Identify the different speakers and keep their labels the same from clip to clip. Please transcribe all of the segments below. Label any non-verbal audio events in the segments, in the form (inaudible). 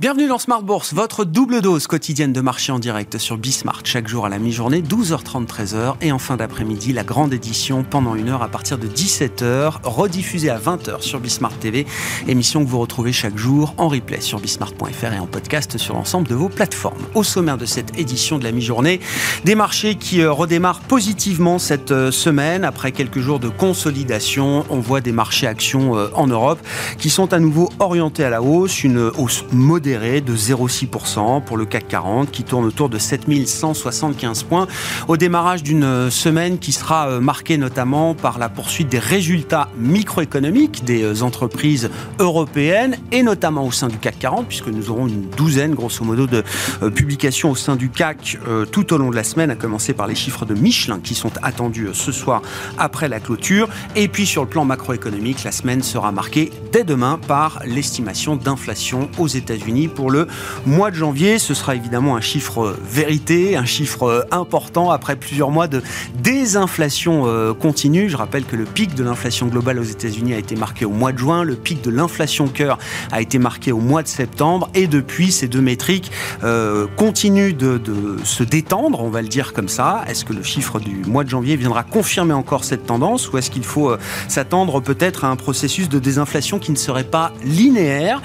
Speaker 1: Bienvenue dans Smart Bourse, votre double dose quotidienne de marché en direct sur Bismart, chaque jour à la mi-journée, 12h30, 13h, et en fin d'après-midi, la grande édition pendant une heure à partir de 17h, rediffusée à 20h sur Bismart TV, émission que vous retrouvez chaque jour en replay sur bismart.fr et en podcast sur l'ensemble de vos plateformes. Au sommaire de cette édition de la mi-journée, des marchés qui euh, redémarrent positivement cette euh, semaine, après quelques jours de consolidation, on voit des marchés actions euh, en Europe qui sont à nouveau orientés à la hausse, une hausse modérée de 0,6% pour le CAC 40 qui tourne autour de 7175 points au démarrage d'une semaine qui sera euh, marquée notamment par la poursuite des résultats microéconomiques des euh, entreprises européennes et notamment au sein du CAC 40 puisque nous aurons une douzaine grosso modo de euh, publications au sein du CAC tout au long de la semaine à commencer par les chiffres de Michelin qui sont attendus ce soir après la clôture. Et puis sur le plan macroéconomique la semaine sera marquée dès demain par l'estimation d'inflation aux États-Unis pour le mois de janvier. Ce sera évidemment un chiffre vérité, un chiffre important après plusieurs mois de désinflation euh, continue. Je rappelle que le pic de l'inflation globale aux États-Unis a été marqué au mois de juin, le pic de l'inflation cœur a été marqué au mois de septembre et depuis ces deux métriques euh, continuent de, se détendre, on va le dire comme ça. Est-ce que le chiffre du mois de janvier viendra confirmer encore cette tendance ou est-ce qu'il faut euh, s'attendre peut-être à un processus de désinflation qui ne serait pas linéaire?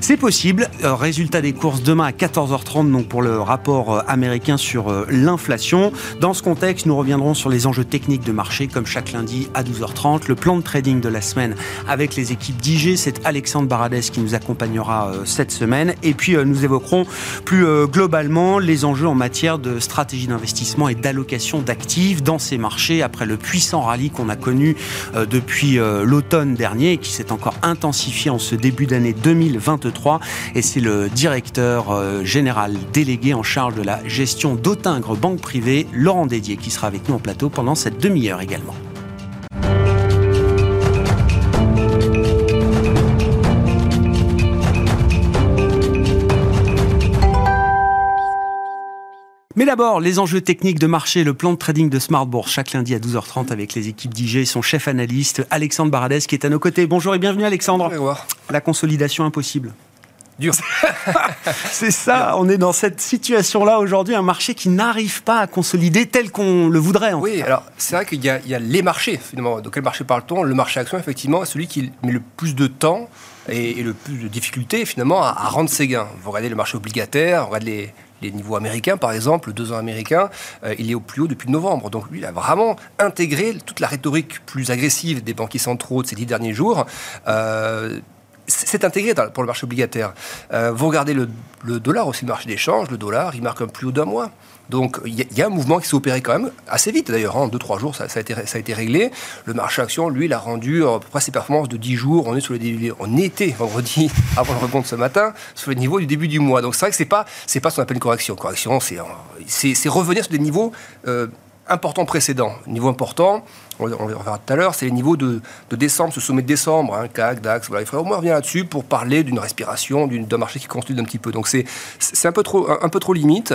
Speaker 1: C'est possible résultat des courses demain à 14h30 donc pour le rapport euh, américain sur euh, l'inflation. Dans ce contexte, nous reviendrons sur les enjeux techniques de marché comme chaque lundi à 12h30. Le plan de trading de la semaine avec les équipes d'IG, c'est Alexandre Baradès qui nous accompagnera euh, cette semaine. Et puis nous évoquerons plus globalement les enjeux en matière de stratégie d'investissement et d'allocation d'actifs dans ces marchés après le puissant rallye qu'on a connu depuis l'automne dernier et qui s'est encore intensifié en ce début d'année 2023. Et c'est le directeur euh, général délégué en charge de la gestion d'Autingre Banque Privée, Laurent Dédier, qui sera avec nous en plateau pendant cette demi-heure également. Mais d'abord, les enjeux techniques de marché, le plan de trading de Smart Bourse, chaque lundi à 12h30 avec les équipes d'IG, son chef analyste Alexandre Baradès qui est à nos côtés. Bonjour et bienvenue Alexandre. La consolidation impossible.
Speaker 2: Dur. (laughs)
Speaker 1: c'est ça, on est dans cette situation-là aujourd'hui, un marché qui n'arrive pas à consolider tel qu'on le voudrait.
Speaker 2: oui, alors c'est vrai qu'il y, a les marchés, finalement. De quel marché parle-t-on? Le marché action, effectivement, est celui qui met le plus de temps et, le plus de difficultés, finalement, à, rendre ses gains. Vous regardez le marché obligataire, vous regardez les, niveaux américains, par exemple, le 2 ans américain, euh, il est au plus haut depuis novembre. Donc lui, il a vraiment intégré toute la rhétorique plus agressive des banquiers centraux de ces dix derniers jours. Euh, c'est intégré pour le marché obligataire. Euh, vous regardez le, dollar aussi, le marché d'échange, le dollar, il marque un plus haut d'un mois. Donc il y, a un mouvement qui s'est opéré quand même assez vite d'ailleurs, en 2-3 jours ça, a été, ça a été réglé. Le marché action, lui, il a rendu à peu près ses performances de 10 jours. On est sur on était vendredi (laughs) avant le rebond de ce matin sur les niveaux du début du mois. Donc c'est vrai que c'est pas c'est pas ce qu'on appelle une correction. Correction, c'est revenir sur des niveaux euh, importants précédents. Niveau important, on, verra tout à l'heure, c'est les niveaux de, décembre, ce sommet de décembre, hein, CAC, DAX, voilà. il faudrait au moins revenir là-dessus pour parler d'une respiration, d'un marché qui constitue un petit peu. Donc c'est un, peu trop, un, peu trop limite.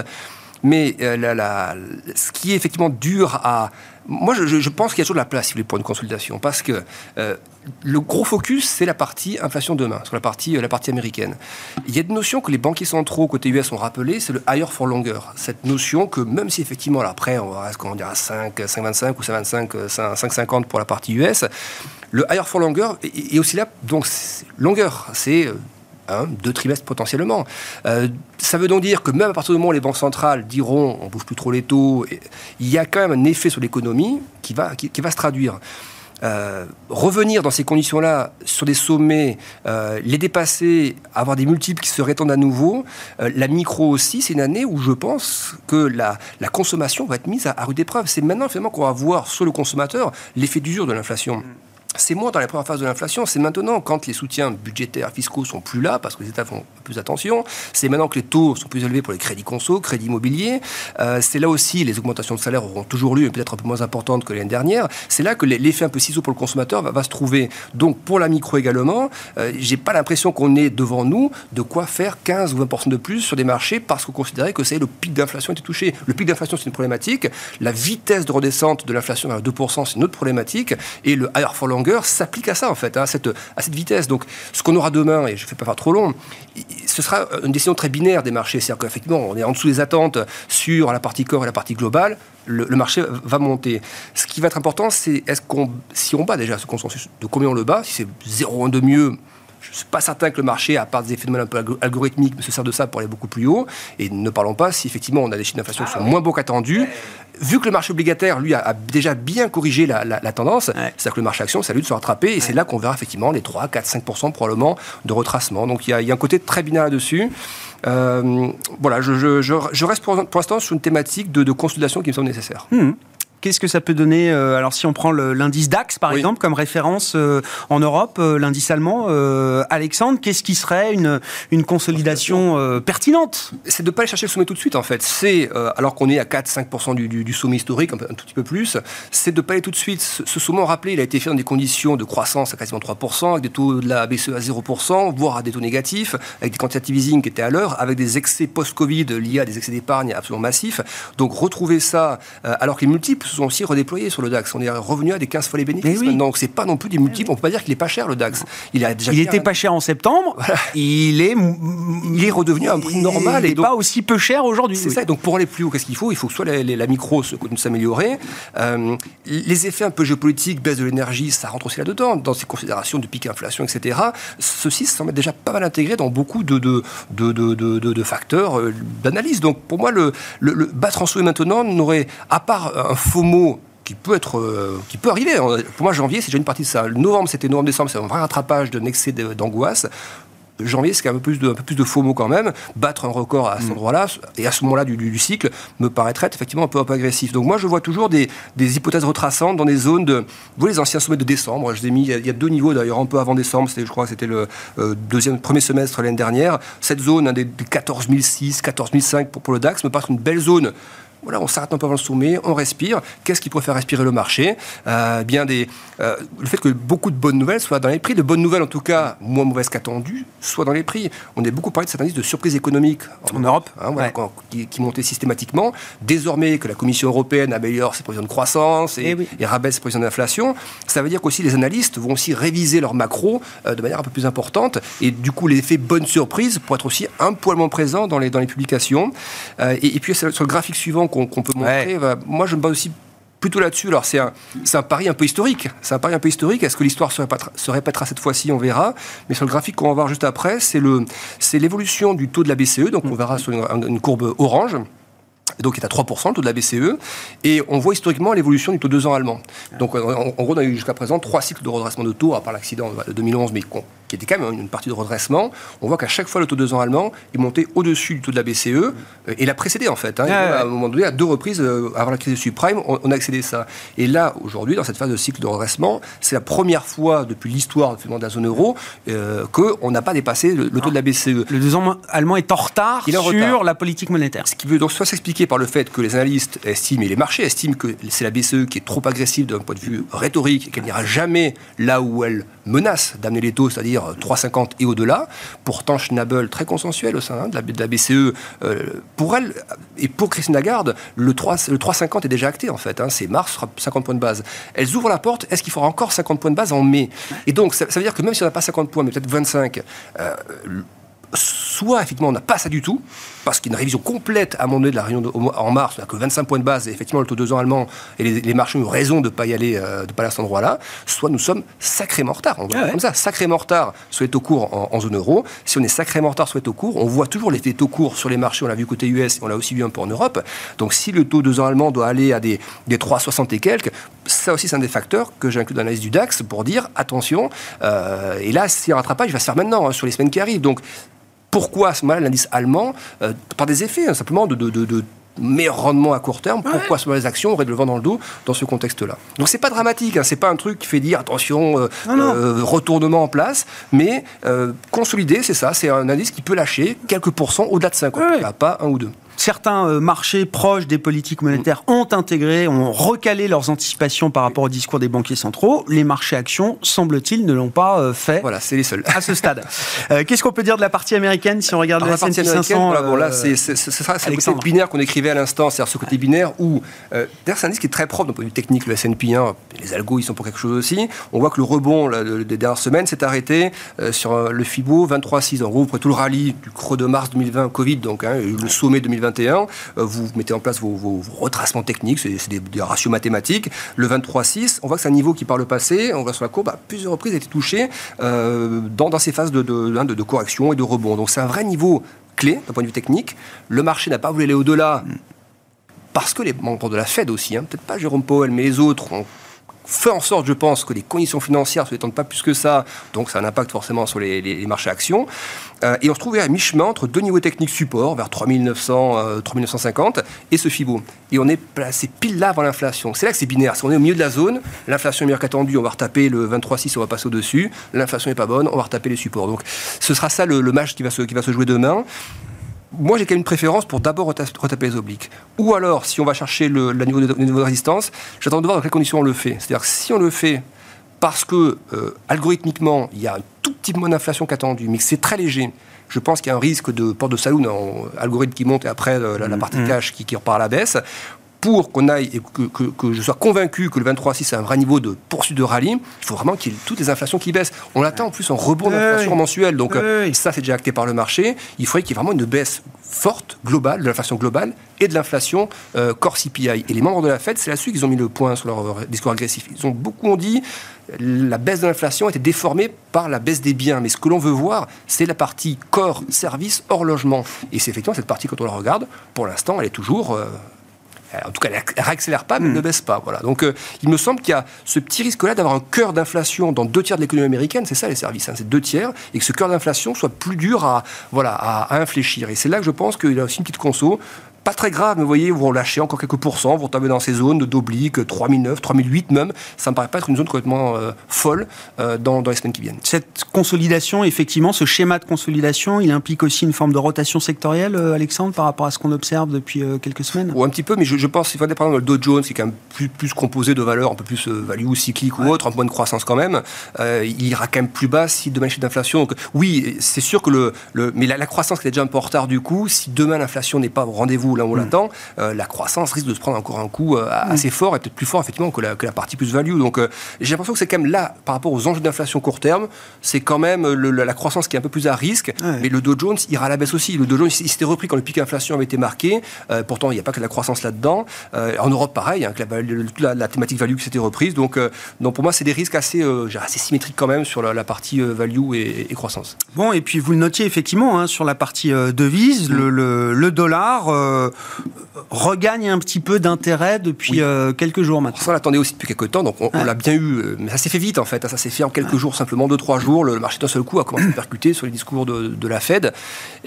Speaker 2: Mais euh, ce qui est effectivement dur à... Moi, je, pense qu'il y a toujours de la place, si vous voulez, pour une consultation, parce que euh, le gros focus, c'est la partie inflation demain, sur la partie, euh, la partie américaine. Il y a des notions que les banquiers centraux côté US ont rappelées, c'est le higher for longer. Cette notion que même si effectivement, après, on va, qu'on dira 5, 5,25 ou 5,25, 5,50 pour la partie US, le higher for longer est aussi là, donc longueur, c'est deux trimestres potentiellement. Euh, ça veut donc dire que même à partir du moment où les banques centrales diront on bouge plus trop les taux, il y a quand même un effet sur l'économie qui va, se traduire. Euh, revenir dans ces conditions-là sur des sommets, euh, les dépasser, avoir des multiples qui se rétendent à nouveau, la micro aussi, c'est une année où je pense que la, la consommation va être mise à, rude épreuve. C'est maintenant finalement qu'on va voir sur le consommateur l'effet d'usure de l'inflation. C'est moins dans la première phase de l'inflation, c'est maintenant quand les soutiens budgétaires fiscaux sont plus là, parce que les États font plus attention, c'est maintenant que les taux sont plus élevés pour les crédits conso, crédits immobiliers, euh, c'est là aussi les augmentations de salaire auront toujours lieu, mais peut-être un peu moins importantes que l'année dernière, c'est là que l'effet un peu ciseau pour le consommateur va, se trouver. Donc pour la micro également, euh, j'ai pas l'impression qu'on est devant nous de quoi faire 15 ou 20% de plus sur des marchés parce qu'on considérait que c'est le pic d'inflation était touché. Le pic d'inflation c'est une problématique, la vitesse de redescente de l'inflation à 2% c'est une autre problématique, et le higher for longer s'applique à ça, en fait, hein, à, cette, à cette vitesse. Donc, ce qu'on aura demain, et je ne fais pas faire trop long, ce sera une décision très binaire des marchés. C'est-à-dire qu'effectivement, on est en dessous des attentes sur la partie corps et la partie globale. Le, marché va monter. Ce qui va être important, c'est est-ce qu'on, si on bat déjà ce consensus, de combien on le bat, si c'est 0,1 de mieux, je ne suis pas certain que le marché, à part des phénomènes un peu algorithmiques, se sert de ça pour aller beaucoup plus haut. Et ne parlons pas si effectivement on a des chiffres d'inflation qui sont moins beaux qu'attendus. Vu que le marché obligataire, lui, a, déjà bien corrigé la, tendance, c'est-à-dire que le marché action, ça lui de se rattraper. Et c'est là qu'on verra effectivement les 3, 4, 5% probablement de retracement. Donc il y, a, un côté très binaire là-dessus. Euh, voilà, je, reste pour, l'instant sur une thématique de, consolidation qui me semble nécessaire.
Speaker 1: Mmh. Qu'est-ce que ça peut donner euh, Alors, si on prend l'indice DAX, par exemple, comme référence euh, en Europe, euh, l'indice allemand, Alexandre, qu'est-ce qui serait une, une consolidation pertinente?
Speaker 2: C'est de ne pas aller chercher le sommet tout de suite, en fait. C'est, alors qu'on est à 4-5% du, du, sommet historique, un, tout petit peu plus, c'est de ne pas aller tout de suite. Ce, sommet, rappelé, il a été fait dans des conditions de croissance à quasiment 3%, avec des taux de la BCE à 0%, voire à des taux négatifs, avec des quantitative easing qui étaient à l'heure, avec des excès post-Covid liés à des excès d'épargne absolument massifs. Donc, retrouver ça, alors que les multiples se sont aussi redéployés sur le DAX. On est revenu à des 15 fois les bénéfices oui. Donc, c'est pas non plus des multiples. On peut pas dire qu'il est pas cher le DAX.
Speaker 1: Il a déjà. Il était pas cher en septembre. Il est.
Speaker 2: Il est redevenu à un prix normal.
Speaker 1: et pas aussi peu cher aujourd'hui.
Speaker 2: C'est ça. Donc pour aller plus haut, qu'est-ce qu'il faut? Il faut que soit la, micro s'améliorer. Euh, les effets un peu géopolitiques, baisse de l'énergie, ça rentre aussi là-dedans, dans ces considérations de pic inflation, etc. Ceci met déjà pas mal intégré dans beaucoup de, de, de, de facteurs euh, d'analyse. Donc pour moi, le, le, battre en souhait maintenant n'aurait, à part un faux mot qui peut être, euh, qui peut arriver. Pour moi, janvier, c'est déjà une partie de ça. novembre, c'était novembre-décembre, c'est un vrai rattrapage d'un excès d'angoisse. Janvier, c'est un peu plus de, un peu plus de faux mots quand même. Battre un record à cet mm. endroit-là et à ce moment-là du, cycle me paraîtrait effectivement un peu, un peu agressif. Donc moi, je vois toujours des, des, hypothèses retraçantes dans des zones de, vous voyez, les anciens sommets de décembre. Je les ai mis, il y a deux niveaux d'ailleurs, un peu avant décembre. C'était, je crois, que c'était le euh, deuxième, premier semestre l'année dernière. Cette zone, des, 14 006, 14 005 pour, pour le DAX, me paraît une belle zone voilà, on s'arrête un peu avant le sommet, on respire. Qu'est-ce qui pourrait faire respirer le marché euh, Bien des, euh, le fait que beaucoup de bonnes nouvelles soient dans les prix, de bonnes nouvelles en tout cas moins mauvaises qu'attendues, soient dans les prix. On a beaucoup parlé de cette indice de surprise économique en, Europe, hein, qui, montait systématiquement. Désormais que la Commission européenne améliore ses prévisions de croissance et, eh rabaisse ses prévisions d'inflation, ça veut dire qu'aussi les analystes vont aussi réviser leur macro euh, de manière un peu plus importante et du coup l'effet bonne surprise pour être aussi un poil moins présent dans les, dans les publications. Et, et, puis sur le graphique suivant qu'on peut montrer. moi, je me base aussi plutôt là-dessus. Alors, c'est un, un, pari un peu historique. C'est un pari un peu historique. Est-ce que l'histoire se, se, répétera cette fois-ci? On verra. Mais sur le graphique qu'on va voir juste après, c'est l'évolution du taux de la BCE. Donc, on verra sur une, courbe orange donc qui est à 3%, le taux de la BCE, et on voit historiquement l'évolution du taux de 2 ans allemand. Donc en, gros, on a eu jusqu'à présent trois cycles de redressement de taux, à part l'accident de 2011, mais qui était quand même une partie de redressement, on voit qu'à chaque fois le taux de 2 ans allemand est monté au-dessus du taux de la BCE euh, et l'a précédé en fait. Hein. À un moment donné, à deux reprises euh, avant la crise du subprime, on, a accédé à ça. Et là, aujourd'hui, dans cette phase de cycle de redressement, c'est la première fois depuis l'histoire de la zone euro euh, qu'on n'a pas dépassé le, taux de la BCE.
Speaker 1: Le 2 ans allemand est en retard sur la politique monétaire.
Speaker 2: Ce qui veut donc soit s'expliquer par le fait que les analystes estiment et les marchés estiment que c'est la BCE qui est trop agressive d'un point de vue rhétorique et qu'elle n'ira jamais là où elle menace d'amener les taux, c'est-à-dire 3,50 et au-delà. Pourtant, Schnabel, très consensuel au sein de, la, BCE, euh, pour elle et pour Christine Lagarde, le 3,50 est déjà acté en fait. Hein. c'est mars, 50 points de base. Elles ouvrent la porte, est-ce qu'il faudra encore 50 points de base en mai? Et donc, ça, veut dire que même si on n'a pas 50 points, mais peut-être 25, soit effectivement on n'a pas ça du tout, parce qu'il y a une révision complète à moment donné de la réunion en mars, que 25 points de base, et effectivement le taux de 2 ans allemand, et les, marchés ont raison de ne pas y aller, euh, de pas aller à cet endroit-là, soit nous sommes sacrément en retard. On voit ah comme ça, sacrément en retard sur les taux courts en, zone euro. Si on est sacrément en retard sur les taux courts, on voit toujours l'effet taux courts sur les marchés, on l'a vu côté US, on l'a aussi vu un peu en Europe. Donc si le taux de 2 ans allemand doit aller à des, des 3,60 et quelques, ça aussi c'est un des facteurs que j'inclus dans l'analyse du DAX pour dire attention, euh, et là, si un rattrapage, il va se faire maintenant, hein, sur les semaines qui arrivent. Donc pourquoi à ce moment-là l'indice allemand, euh, par des effets hein, simplement de, de, meilleur rendement à court terme, pourquoi ce moment les actions auraient le vent dans le dos dans ce contexte-là. Donc c'est pas dramatique, hein, c'est pas un truc qui fait dire attention, euh, euh, retournement en place, mais consolider, c'est ça, c'est un indice qui peut lâcher quelques pourcents au-delà de 50, pas un ou deux.
Speaker 1: Certains euh, marchés proches des politiques monétaires ont intégré, ont recalé leurs anticipations par rapport au discours des banquiers centraux. Les marchés actions, semble-t-il, ne l'ont pas euh, fait.
Speaker 2: Voilà, c'est les seuls.
Speaker 1: À ce stade. (laughs) Euh, qu'est-ce qu'on peut dire de la partie américaine si on regarde la, S&P 500
Speaker 2: bon, là, c'est le côté binaire qu'on écrivait à l'instant, c'est-à-dire ce côté binaire où, d'ailleurs, c'est un indice qui est très propre d'un point de vue technique, le S&P 1, les algos, ils sont pour quelque chose aussi. On voit que le rebond des dernières semaines s'est arrêté sur le FIBO 23,6. En gros, après tout le rallye du creux de mars 2020, Covid, donc hein, le sommet 2021, vous mettez en place vos, retracements techniques, c'est des, ratios mathématiques. Le 23,6, on voit que c'est un niveau qui, par le passé, on voit sur la courbe, à plusieurs reprises a été touché euh, dans, ces phases hein, de, de, correction et de rebond. Donc c'est un vrai niveau clé d'un point de vue technique. Le marché n'a pas voulu aller au-delà parce que les membres de la Fed aussi, hein, peut-être pas Jérôme Powell, mais les autres ont fait en sorte, je pense, que les conditions financières ne se détendent pas plus que ça, donc ça a un impact forcément sur les, marchés actions. Euh, et on se trouvait à mi-chemin entre deux niveaux techniques support, vers 3900, 3950, euh, et ce FIBO. Et on est placé pile là avant l'inflation. C'est là que c'est binaire. Si on est au milieu de la zone, l'inflation est meilleure qu'attendue, on va retaper le 23,6, on va passer au-dessus. L'inflation n'est pas bonne, on va retaper les supports. Donc ce sera ça le, match qui va se jouer demain moi, j'ai quand même une préférence pour d'abord retaper les obliques. Ou alors, si on va chercher le, niveau, de, niveau, de, résistance, j'attends de voir dans quelles conditions on le fait. C'est-à-dire que si on le fait parce que, euh, algorithmiquement, il y a un tout petit moins d'inflation qu'attendu, mais que c'est très léger, je pense qu'il y a un risque de porte de saloon, un algorithme qui monte et après euh, la, partie mmh. cash qui, qui repart à la baisse pour qu'on aille et que, je sois convaincu que le 23,6 c'est un vrai niveau de poursuite de rallye, il faut vraiment qu'il y ait toutes les inflations qui baissent. On attend en plus un rebond d'inflation mensuelle. Donc ça, c'est déjà acté par le marché. Il faudrait qu'il y ait vraiment une baisse forte, globale, de l'inflation globale et de l'inflation euh, core CPI. Et les membres de la Fed, c'est là-dessus qu'ils ont mis le point sur leur discours agressif. Ils ont beaucoup dit la baisse de l'inflation était déformée par la baisse des biens. Mais ce que l'on veut voir, c'est la partie corps, service, hors logement. Et c'est effectivement cette partie, quand on la regarde, pour l'instant, elle est toujours... Euh, euh, en tout cas, elle ne réaccélère pas, mais elle ne hmm. baisse pas. Voilà. Donc, euh, il me semble qu'il y a ce petit risque-là d'avoir un cœur d'inflation dans deux tiers de l'économie américaine. C'est ça, les services, hein, c'est deux tiers, et que ce cœur d'inflation soit plus dur à, voilà, à, à infléchir. Et c'est là que je pense qu'il y a aussi une petite conso pas très grave, mais vous voyez, vous lâcher encore quelques pourcents, vous tombez dans ces zones d'oblique, 3009, 3008 même. Ça me paraît pas être une zone complètement euh, folle euh, dans, les semaines qui viennent.
Speaker 1: Cette consolidation, effectivement, ce schéma de consolidation, il implique aussi une forme de rotation sectorielle, euh, Alexandre, par rapport à ce qu'on observe depuis quelques semaines?
Speaker 2: Ou un petit peu, mais je, pense qu'il faut par exemple le Dow Jones, qui est quand même plus, plus composé de valeurs un peu plus value, cyclique ou autre, un peu moins de croissance quand même. il ira quand même plus bas si demain il d'inflation. Donc oui, c'est sûr que le, le mais la, la croissance qui est déjà un peu en retard du coup, si demain l'inflation n'est pas au rendez-vous là où on mm. l'attend, euh, la croissance risque de se prendre encore un coup euh, mm. assez fort et peut-être plus fort effectivement que la, que la partie plus value. Donc euh, j'ai l'impression que c'est quand même là, par rapport aux enjeux d'inflation court terme, c'est quand même la, croissance qui est un peu plus à risque. Mais le Dow Jones ira à la baisse aussi. Le Dow Jones, il s'était repris quand le pic d'inflation avait été marqué. pourtant, il n'y a pas que la croissance là-dedans. en Europe, pareil, hein, la, la, thématique value qui s'était reprise. Donc, donc pour moi, c'est des risques assez, assez symétriques quand même sur la, partie value et, croissance.
Speaker 1: Bon, et puis vous le notiez effectivement hein, sur la partie devise, mm. le, le, dollar regagne un petit peu d'intérêt depuis euh, quelques jours maintenant.
Speaker 2: Ça, on l'attendait aussi depuis quelques temps, donc on, l'a bien eu, euh, mais ça s'est fait vite en fait, ça s'est fait en quelques jours, simplement deux, trois jours, le marché d'un seul coup a commencé à percuter sur les discours de, la Fed.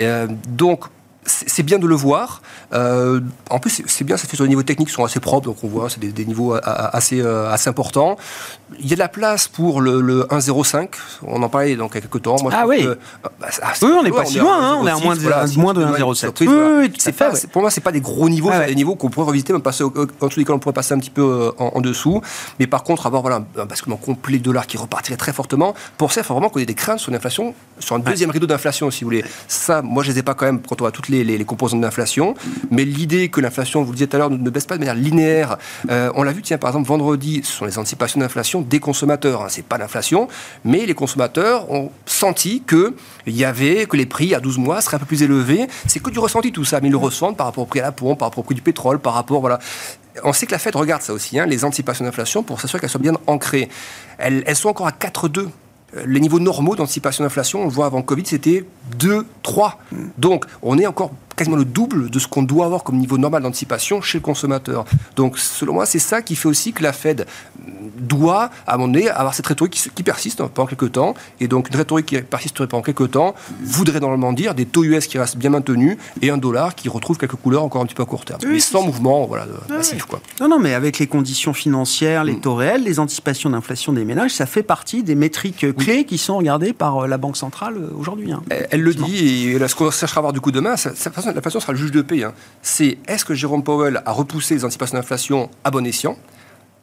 Speaker 2: Euh, donc, c'est bien de le voir. Euh, en plus, c'est bien, ça fait sur des niveaux techniques qui sont assez propres, donc on voit, c'est des, niveaux assez, euh, assez importants. Il y a de la place pour le, 1,05. On en parlait dans quelques temps.
Speaker 1: ah oui. Bah, oui, on n'est pas si loin, hein, on est à moins de, moins de 1,07.
Speaker 2: Oui, c'est fait. Pour moi, c'est pas des gros niveaux, c'est des niveaux qu'on pourrait revisiter, même passer, en tous les cas, on pourrait passer un petit peu euh, en, dessous. Mais par contre, avoir voilà, un basculement complet dollar qui repartirait très fortement, pour ça, il faut vraiment qu'on ait des craintes sur l'inflation, sur un deuxième rideau d'inflation, si vous voulez. Ça, moi, je les ai pas quand même quand on a toutes les, les, composantes d'inflation. Mais l'idée que l'inflation, vous le disiez tout à l'heure, ne baisse pas de manière linéaire, euh, on l'a vu, tiens, par exemple, vendredi, ce sont les anticipations d'inflation des consommateurs. Hein, c'est pas l'inflation, mais les consommateurs ont senti que il y avait que les prix à 12 mois seraient un peu plus élevés. C'est que du ressenti tout ça, mais ils le ressentent par rapport au prix à la pompe, par rapport au prix du pétrole, par rapport voilà. On sait que la Fed regarde ça aussi, hein, les anticipations d'inflation, pour s'assurer qu'elles soient bien ancrées. Elles, elles sont encore à 4,2 les niveaux normaux d'anticipation d'inflation, on le voit avant Covid, c'était 2, 3. Donc, on est encore quasiment le double de ce qu'on doit avoir comme niveau normal d'anticipation chez le consommateur. Donc, selon moi, c'est ça qui fait aussi que la Fed doit, à un moment donné, avoir cette rhétorique qui, persiste pendant quelques temps. Et donc, une rhétorique qui persisterait pendant quelques temps voudrait normalement dire des taux US qui restent bien maintenus et un dollar qui retrouve quelques couleurs encore un petit peu à court terme. mais sans mouvement voilà, massif. Quoi.
Speaker 1: Non, non, mais avec les conditions financières, les mm. taux réels, les anticipations d'inflation des ménages, ça fait partie des métriques clés qui sont regardées par euh, la Banque centrale euh, aujourd'hui. Hein,
Speaker 2: elle, le dit, et ce qu'on cherchera à voir du coup demain, ça, l'inflation sera le juge de paix. Hein. C'est est-ce que Jérôme Powell a repoussé les anticipations d'inflation à bon escient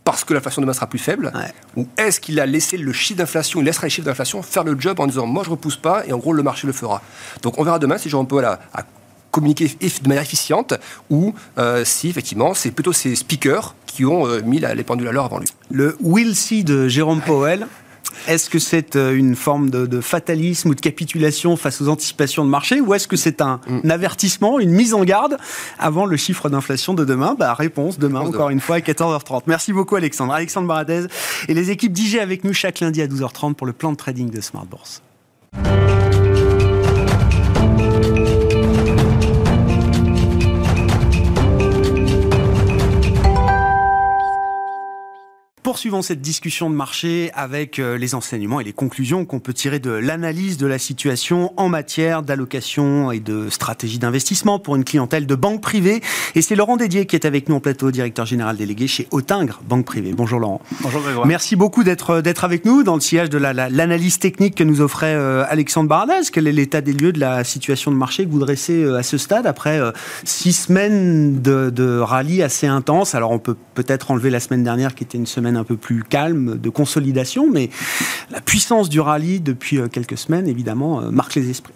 Speaker 2: parce que l'inflation demain sera plus faible Ou est-ce qu'il a laissé le chiffre d'inflation, il laissera les chiffres d'inflation faire le job en disant moi je repousse pas et en gros le marché le fera Donc on verra demain si Jérôme Powell a, communiqué de manière efficiente ou euh, si effectivement c'est plutôt ces speakers qui ont euh, mis les pendules à l'heure avant lui.
Speaker 1: Le will see de Jérôme Powell. Est-ce que c'est euh, une forme de, fatalisme ou de capitulation face aux anticipations de marché ou est-ce que c'est un, mm. avertissement, une mise en garde avant le chiffre d'inflation de demain? Bah, Réponse demain, encore une fois, à 14h30. Merci beaucoup Alexandre. Alexandre Baradez et les équipes d'IG avec nous chaque lundi à 12h30 pour le plan de trading de Smart Bourse. Poursuivons cette discussion de marché avec euh, les enseignements et les conclusions qu'on peut tirer de l'analyse de la situation en matière d'allocation et de stratégie d'investissement pour une clientèle de banque privée. Et c'est Laurent Dédier qui est avec nous en plateau, directeur général délégué chez Autingre Banque Privée. Bonjour Laurent.
Speaker 3: Bonjour Grégoire.
Speaker 1: Merci beaucoup d'être euh, d'être avec nous dans le sillage de l'analyse technique que nous offrait euh, Alexandre Baradez. Quel est l'état des lieux de la situation de marché que vous dressez à ce stade après six semaines de, de rallye assez intense Alors on peut peut-être enlever la semaine dernière qui était une semaine un peu plus calme de consolidation, mais la puissance du rallye depuis euh, quelques semaines, évidemment, euh, marque les esprits.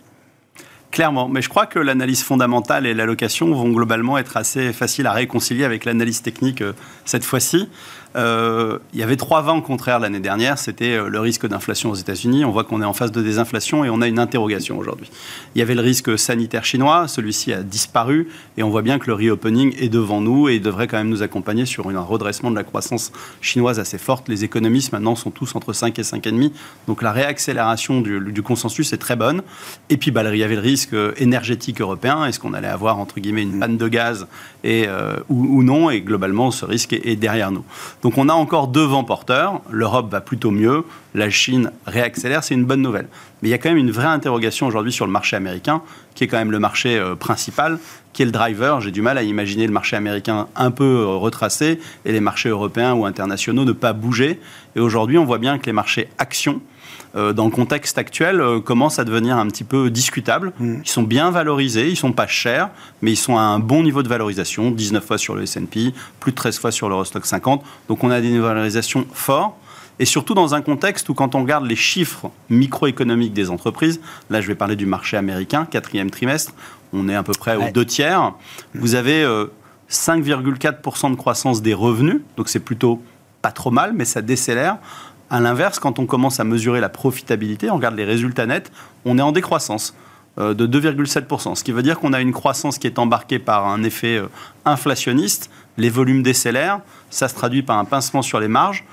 Speaker 3: Clairement, mais je crois que l'analyse fondamentale et l'allocation vont globalement être assez faciles à réconcilier avec l'analyse technique euh, cette fois-ci. Euh, il y avait trois vents contraires l'année dernière. C'était euh, le risque d'inflation aux États-Unis. On voit qu'on est en phase de désinflation et on a une interrogation aujourd'hui. Il y avait le risque sanitaire chinois. Celui-ci a disparu et on voit bien que le reopening est devant nous et devrait quand même nous accompagner sur un redressement de la croissance chinoise assez forte. Les économistes maintenant sont tous entre 5 et 5,5. Donc la réaccélération du, consensus est très bonne. Et puis bah, il y avait le risque énergétique européen. Est-ce qu'on allait avoir entre guillemets une panne de gaz et, euh, ou, non? Et globalement, ce risque est derrière nous. Donc on a encore deux vents porteurs. L'Europe va plutôt mieux, la Chine réaccélère, c'est une bonne nouvelle. Mais il y a quand même une vraie interrogation aujourd'hui sur le marché américain, qui est quand même le marché euh, principal, qui est le driver. J'ai du mal à imaginer le marché américain un peu euh, retracé et les marchés européens ou internationaux ne pas bouger. Et aujourd'hui, on voit bien que les marchés actions dans le contexte actuel, euh, commencent à devenir un petit peu discutables. Mm. Ils sont bien valorisés, ils sont pas chers, mais ils sont à un bon niveau de valorisation, 19 fois sur le S&P, plus de 13 fois sur l'Eurostock 50. Donc on a des valorisations fortes. Et surtout dans un contexte où quand on regarde les chiffres microéconomiques des entreprises, là je vais parler du marché américain, quatrième trimestre, on est à peu près aux deux tiers, vous avez 5,4% euh, de croissance des revenus, donc c'est plutôt pas trop mal, mais ça décélère. À l'inverse, quand on commence à mesurer la profitabilité, on regarde les résultats nets, on est en décroissance euh, de 2,7%. Ce qui veut dire qu'on a une croissance qui est embarquée par un effet euh, inflationniste, les volumes décélèrent, ça se traduit par un pincement sur les marges.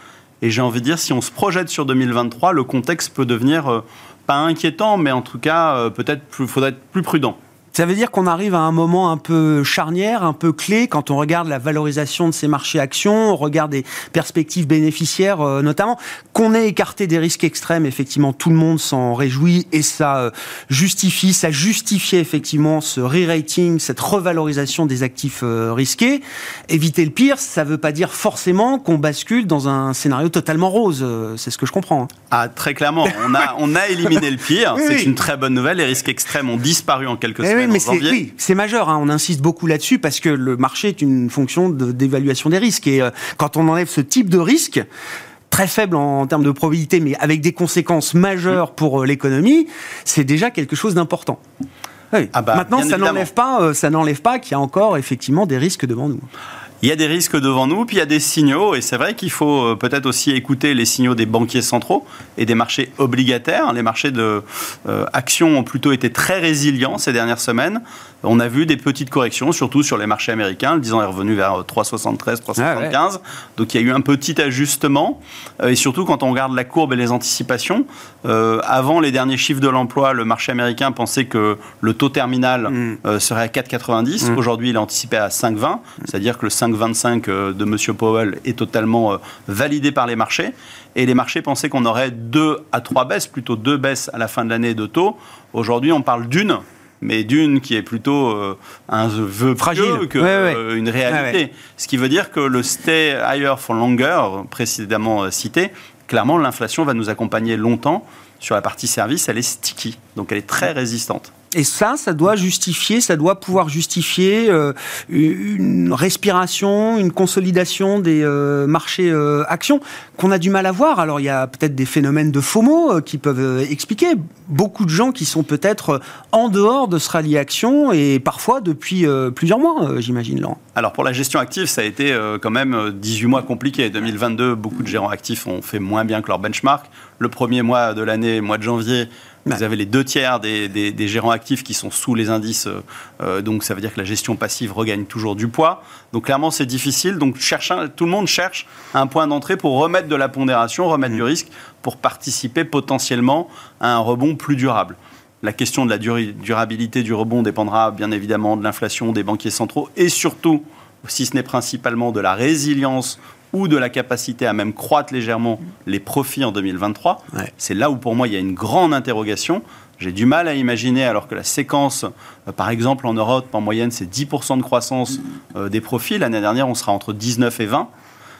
Speaker 3: Et j'ai envie de dire, si on se projette sur 2023, le contexte peut devenir euh, pas inquiétant, mais en tout cas, peut-être faudrait être plus prudent.
Speaker 1: Ça veut dire qu'on arrive à un moment un peu charnière, un peu clé, quand on regarde la valorisation de ces marchés actions, on regarde des perspectives bénéficiaires euh, notamment, qu'on ait écarté des risques extrêmes, effectivement, tout le monde s'en réjouit et ça euh, justifie, ça justifiait effectivement ce re-rating, cette revalorisation des actifs euh, risqués. Éviter le pire, ça ne veut pas dire forcément qu'on bascule dans un scénario totalement rose, c'est ce que je comprends. Hein.
Speaker 3: Ah, très clairement, on a, on a éliminé le pire, (laughs) c'est une très bonne nouvelle, les risques extrêmes ont disparu en quelque sorte
Speaker 1: mais c'est majeur. Hein. on insiste beaucoup là-dessus parce que le marché est une fonction d'évaluation des risques. Et euh, quand on enlève ce type de risque, très faible en, termes de probabilité, mais avec des conséquences majeures pour euh, l'économie, c'est déjà quelque chose d'important. Ah bah, Maintenant, ça n'enlève pas, euh, ça n'enlève pas qu'il y a encore effectivement des risques devant nous.
Speaker 3: Il y a des risques devant nous, puis il y a des signaux, et c'est vrai qu'il faut euh, peut-être aussi écouter les signaux des banquiers centraux et des marchés obligataires. Les marchés de euh, actions ont plutôt été très résilients ces dernières semaines. On a vu des petites corrections, surtout sur les marchés américains. Le 10 ans est revenu vers 3,73, 3,75. Ah Donc il y a eu un petit ajustement. Euh, et surtout, quand on regarde la courbe et les anticipations, euh, avant les derniers chiffres de l'emploi, le marché américain pensait que le taux terminal mm. euh, serait à 4,90. Mm. Aujourd'hui, il est anticipé à 5,20. C'est-à-dire que le 5,25 de M. Powell est totalement validé par les marchés. Et les marchés pensaient qu'on aurait deux à trois baisses, plutôt deux baisses à la fin de l'année de taux. Aujourd'hui, on parle d'une mais d'une qui est plutôt euh, un vœu fragile que euh, une réalité. Ce qui veut dire que le stay higher for longer, précédemment euh, cité, clairement, l'inflation va nous accompagner longtemps. Sur la partie service, elle est sticky, donc elle est très résistante.
Speaker 1: Et ça, ça doit justifier, ça doit pouvoir justifier euh, une respiration, une consolidation des euh, marchés euh, actions qu'on a du mal à voir. Alors il y a peut-être des phénomènes de FOMO qui peuvent expliquer beaucoup de gens qui sont peut-être en dehors de ce rallye action et parfois depuis plusieurs mois, j'imagine, Laurent.
Speaker 3: Alors pour la gestion active, ça a été quand même 18 mois compliqués. 2022, beaucoup de gérants actifs ont fait moins bien que leur benchmark. Le premier mois de l'année, mois de janvier, vous avez les deux tiers des, gérants actifs qui sont sous les indices, euh, euh, donc ça veut dire que la gestion passive regagne toujours du poids. Donc clairement, c'est difficile. Donc tout le monde cherche un point d'entrée pour remettre de la pondération, remettre du mm. risque, pour participer potentiellement à un rebond plus durable. La question de la durabilité du rebond dépendra bien évidemment de l'inflation des banquiers centraux et surtout, si ce n'est principalement de la résilience ou de la capacité à même croître légèrement les profits en 2023. C'est là où pour moi il y a une grande interrogation. J'ai du mal à imaginer, alors que la séquence, euh, par exemple en Europe, en moyenne, c'est 10% de croissance euh, des profits. L'année dernière, on sera entre 19 et 20.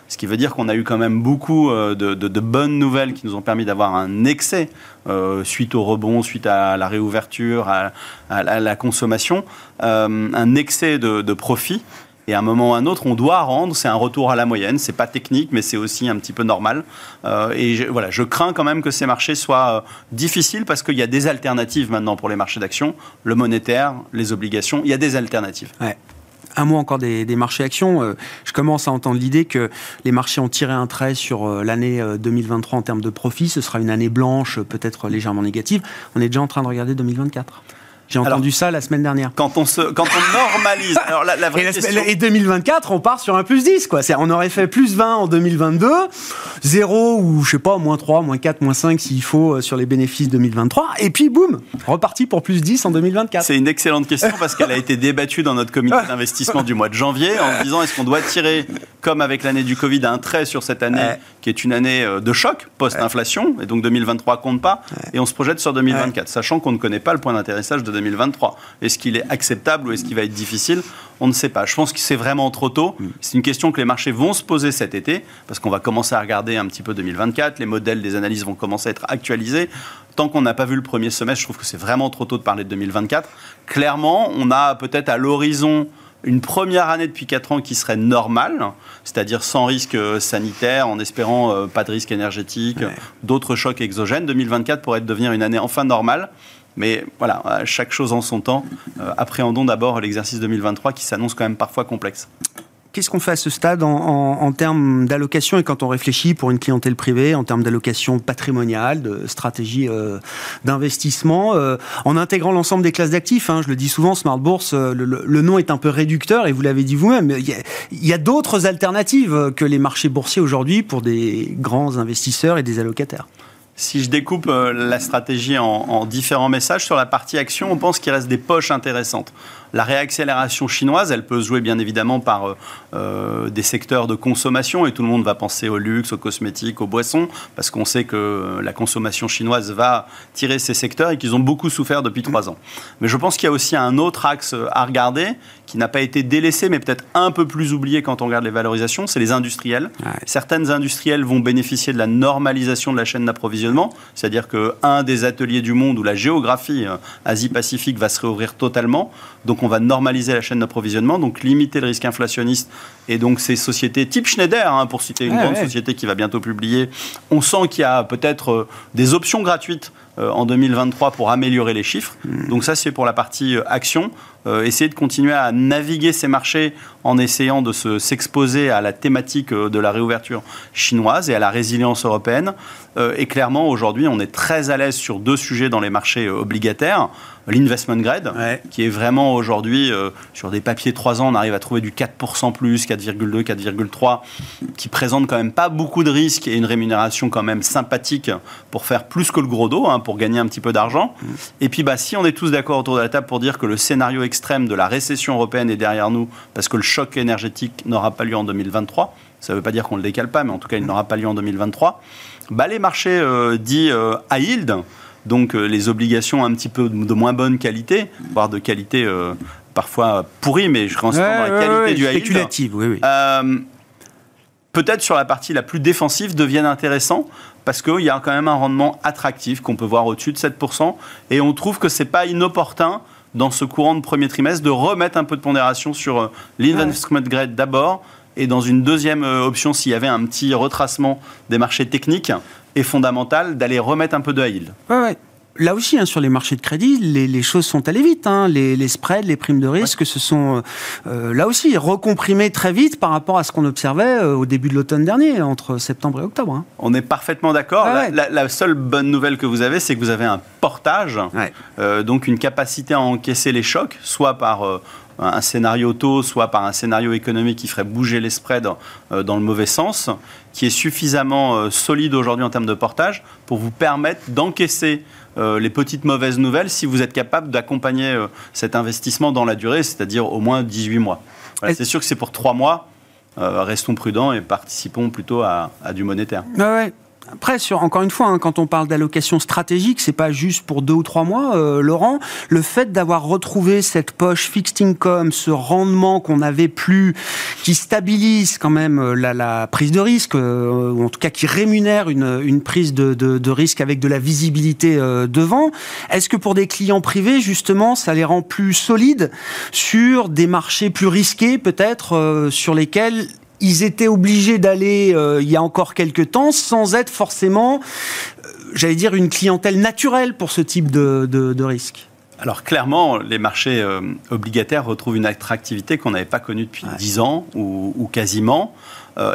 Speaker 3: Ce qui veut dire qu'on a eu quand même beaucoup euh, de, bonnes nouvelles qui nous ont permis d'avoir un excès suite au rebond, suite à la réouverture, à, la consommation, un excès de, de profits et à un moment ou à un autre, on doit rendre. C'est un retour à la moyenne. C'est pas technique, mais c'est aussi un petit peu normal. Euh, et je, voilà, je crains quand même que ces marchés soient euh, difficiles parce qu'il y a des alternatives maintenant pour les marchés d'actions, le monétaire, les obligations. Il y a des alternatives.
Speaker 1: Un mot encore des, marchés actions. Euh, je commence à entendre l'idée que les marchés ont tiré un trait sur l'année 2023 en termes de profit. Ce sera une année blanche, peut-être légèrement négative. On est déjà en train de regarder 2024. J'ai entendu ça la semaine dernière.
Speaker 3: Quand on, se, quand on normalise. (laughs)
Speaker 1: Alors la, vraie et, question... et, 2024, on part sur un plus 10. Quoi. On aurait fait plus 20 en 2022, 0 ou je sais pas, moins 3, moins 4, moins 5 s'il faut euh, sur les bénéfices 2023. Et puis boum, reparti pour plus 10 en 2024.
Speaker 3: C'est une excellente question parce qu'elle a été débattue dans notre comité (laughs) d'investissement du mois de janvier en disant est-ce qu'on doit tirer, comme avec l'année du Covid, un trait sur cette année qui est une année euh, de choc post-inflation et donc 2023 compte pas et on se projette sur 2024, sachant qu'on ne connaît pas le point d'intéressage de 2023. Est-ce qu'il est acceptable ou est-ce qu'il va être difficile? On ne sait pas. Je pense que c'est vraiment trop tôt. Mm. C'est une question que les marchés vont se poser cet été, parce qu'on va commencer à regarder un petit peu 2024. Les modèles des analyses vont commencer à être actualisés. Tant qu'on n'a pas vu le premier semestre, je trouve que c'est vraiment trop tôt de parler de 2024. Clairement, on a peut-être à l'horizon une première année depuis 4 ans qui serait normale, c'est-à-dire sans risque euh, sanitaire, en espérant euh, pas de risque énergétique, d'autres chocs exogènes. 2024 pourrait devenir une année enfin normale. Mais voilà, chaque chose en son temps. Euh, appréhendons d'abord l'exercice 2023 qui s'annonce quand même parfois complexe.
Speaker 1: Qu'est-ce qu'on fait à ce stade en, termes d'allocation et quand on réfléchit pour une clientèle privée, en termes d'allocation patrimoniale, de stratégie euh, d'investissement, euh, en intégrant l'ensemble des classes d'actifs hein, Je le dis souvent, Smart Bourse, le, nom est un peu réducteur et vous l'avez dit vous-même. Il y a d'autres alternatives que les marchés boursiers aujourd'hui pour des grands investisseurs et des allocataires.
Speaker 3: Si je découpe euh, la stratégie en, différents messages, sur la partie action, on pense qu'il reste des poches intéressantes. La réaccélération chinoise, elle peut se jouer bien évidemment par euh, euh, des secteurs de consommation et tout le monde va penser au luxe, aux cosmétiques, aux boissons, parce qu'on sait que la consommation chinoise va tirer ces secteurs et qu'ils ont beaucoup souffert depuis trois ans. Mais je pense qu'il y a aussi un autre axe à regarder qui n'a pas été délaissé, mais peut-être un peu plus oublié quand on regarde les valorisations, c'est les industriels. Certaines industriels vont bénéficier de la normalisation de la chaîne d'approvisionnement, c'est-à-dire qu'un des ateliers du monde où la géographie euh, Asie-Pacifique va se réouvrir totalement, donc on va normaliser la chaîne d'approvisionnement, donc limiter le risque inflationniste. Et donc ces sociétés type Schneider, hein, pour citer une grande société qui va bientôt publier, on sent qu'il y a peut-être euh, des options gratuites euh, en 2023 pour améliorer les chiffres. Hmm. Donc ça, c'est pour la partie action. Euh, essayer de continuer à naviguer ces marchés en essayant de s'exposer à la thématique euh, de la réouverture chinoise et à la résilience européenne. Euh, et clairement, aujourd'hui, on est très à l'aise sur deux sujets dans les marchés obligataires. L'investment grade, qui est vraiment aujourd'hui, sur des papiers 3 ans, on arrive à trouver du 4% plus, 4,2, 4,3, qui présente quand même pas beaucoup de risques et une rémunération quand même sympathique pour faire plus que le gros dos, hein, pour gagner un petit peu d'argent. Mm. Et puis, bah, si on est tous d'accord autour de la table pour dire que le scénario extrême de la récession européenne est derrière nous, parce que le choc énergétique n'aura pas lieu en 2023. Ça ne veut pas dire qu'on ne le décale pas, mais en tout cas, il n'aura pas lieu en 2023. Bah, les marchés euh, dits euh, high yield, donc euh, les obligations un petit peu de moins bonne qualité, voire de qualité parfois pourrie, mais je pense dans la qualité du high yield.
Speaker 1: oui, oui
Speaker 3: peut-être sur la partie la plus défensive, deviennent intéressants parce qu'il y a quand même un rendement attractif qu'on peut voir au-dessus de 7%. Et on trouve que ce n'est pas inopportun dans ce courant de premier trimestre de remettre un peu de pondération sur euh, l'investment grade d'abord. Et dans une deuxième euh, option, s'il y avait un petit retracement des marchés techniques et fondamental, d'aller remettre un peu de high yield.
Speaker 1: Ouais, ouais là aussi, hein, sur les marchés de crédit, les, choses sont allées vite. Hein. Les, spreads, les primes de risque se sont, euh, euh, là aussi, recomprimés très vite par rapport à ce qu'on observait euh, au début de l'automne dernier, entre septembre et octobre. Hein.
Speaker 3: On est parfaitement d'accord. la, seule bonne nouvelle que vous avez, c'est que vous avez un portage, donc une capacité à encaisser les chocs, soit par un scénario taux, soit par un scénario économique qui ferait bouger les spreads dans le mauvais sens, qui est suffisamment solide aujourd'hui en termes de portage pour vous permettre d'encaisser euh, les petites mauvaises nouvelles si vous êtes capable d'accompagner euh, cet investissement dans la durée, c'est-à-dire au moins 18 mois. c'est sûr que c'est pour 3 mois. Euh, restons prudents et participons plutôt à, du monétaire.
Speaker 1: ouais. Après, encore une fois, hein, quand on parle d'allocation stratégique, c'est pas juste pour deux ou trois mois, euh, Laurent. Le fait d'avoir retrouvé cette poche fixed income, ce rendement qu'on n'avait plus, qui stabilise quand même euh, la, prise de risque, euh, ou en tout cas qui rémunère une, prise de, risque avec de la visibilité devant. Est-ce que pour des clients privés, justement, ça les rend plus solides sur des marchés plus risqués, peut-être, sur lesquels ils étaient obligés d'aller euh, il y a encore quelques temps sans être forcément, euh, j'allais dire, une clientèle naturelle pour ce type de, de, risque.
Speaker 3: Alors clairement, les marchés euh, obligataires retrouvent une attractivité qu'on n'avait pas connue depuis dix 10 ans ou, quasiment.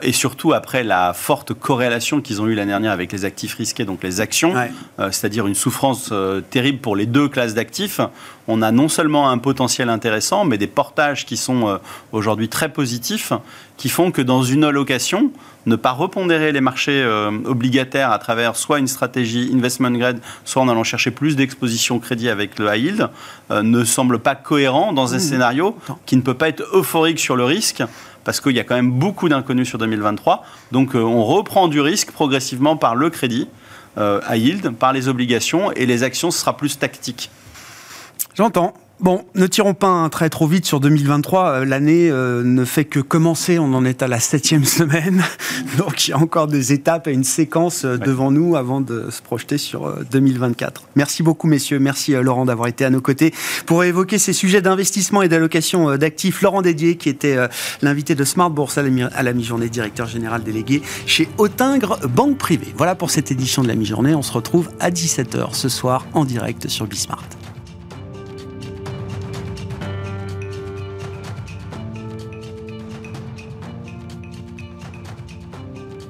Speaker 3: Et surtout après la forte corrélation qu'ils ont eue l'année dernière avec les actifs risqués, donc les actions, c'est-à-dire une souffrance terrible pour les deux classes d'actifs. On a non seulement un potentiel intéressant, mais des portages qui sont aujourd'hui très positifs qui font que dans une allocation, ne pas repondérer les marchés euh, obligataires à travers soit une stratégie investment grade, soit en allant chercher plus d'exposition crédit avec le high yield, euh, ne semble pas cohérent dans un mmh. scénario qui ne peut pas être euphorique sur le risque parce qu'il y a quand même beaucoup d'inconnus sur 2023. Donc euh, on reprend du risque progressivement par le crédit high yield, par les obligations, et les actions, ce sera plus tactique.
Speaker 1: J'entends. Bon, ne tirons pas un trait trop vite sur 2023. Euh, l'année euh, ne fait que commencer. On en est à la septième (laughs) semaine. Donc, il y a encore des étapes et une séquence euh, devant nous avant de se projeter sur 2024. Merci beaucoup, messieurs. Merci, Laurent, d'avoir été à nos côtés pour évoquer ces sujets d'investissement et d'allocation d'actifs. Laurent Dédier, qui était l'invité de Smart Bourse à la mi-journée, directeur général délégué chez Autingre Banque Privée. Voilà pour cette édition de la mi-journée. On se retrouve à 17h ce soir en direct sur Bismart.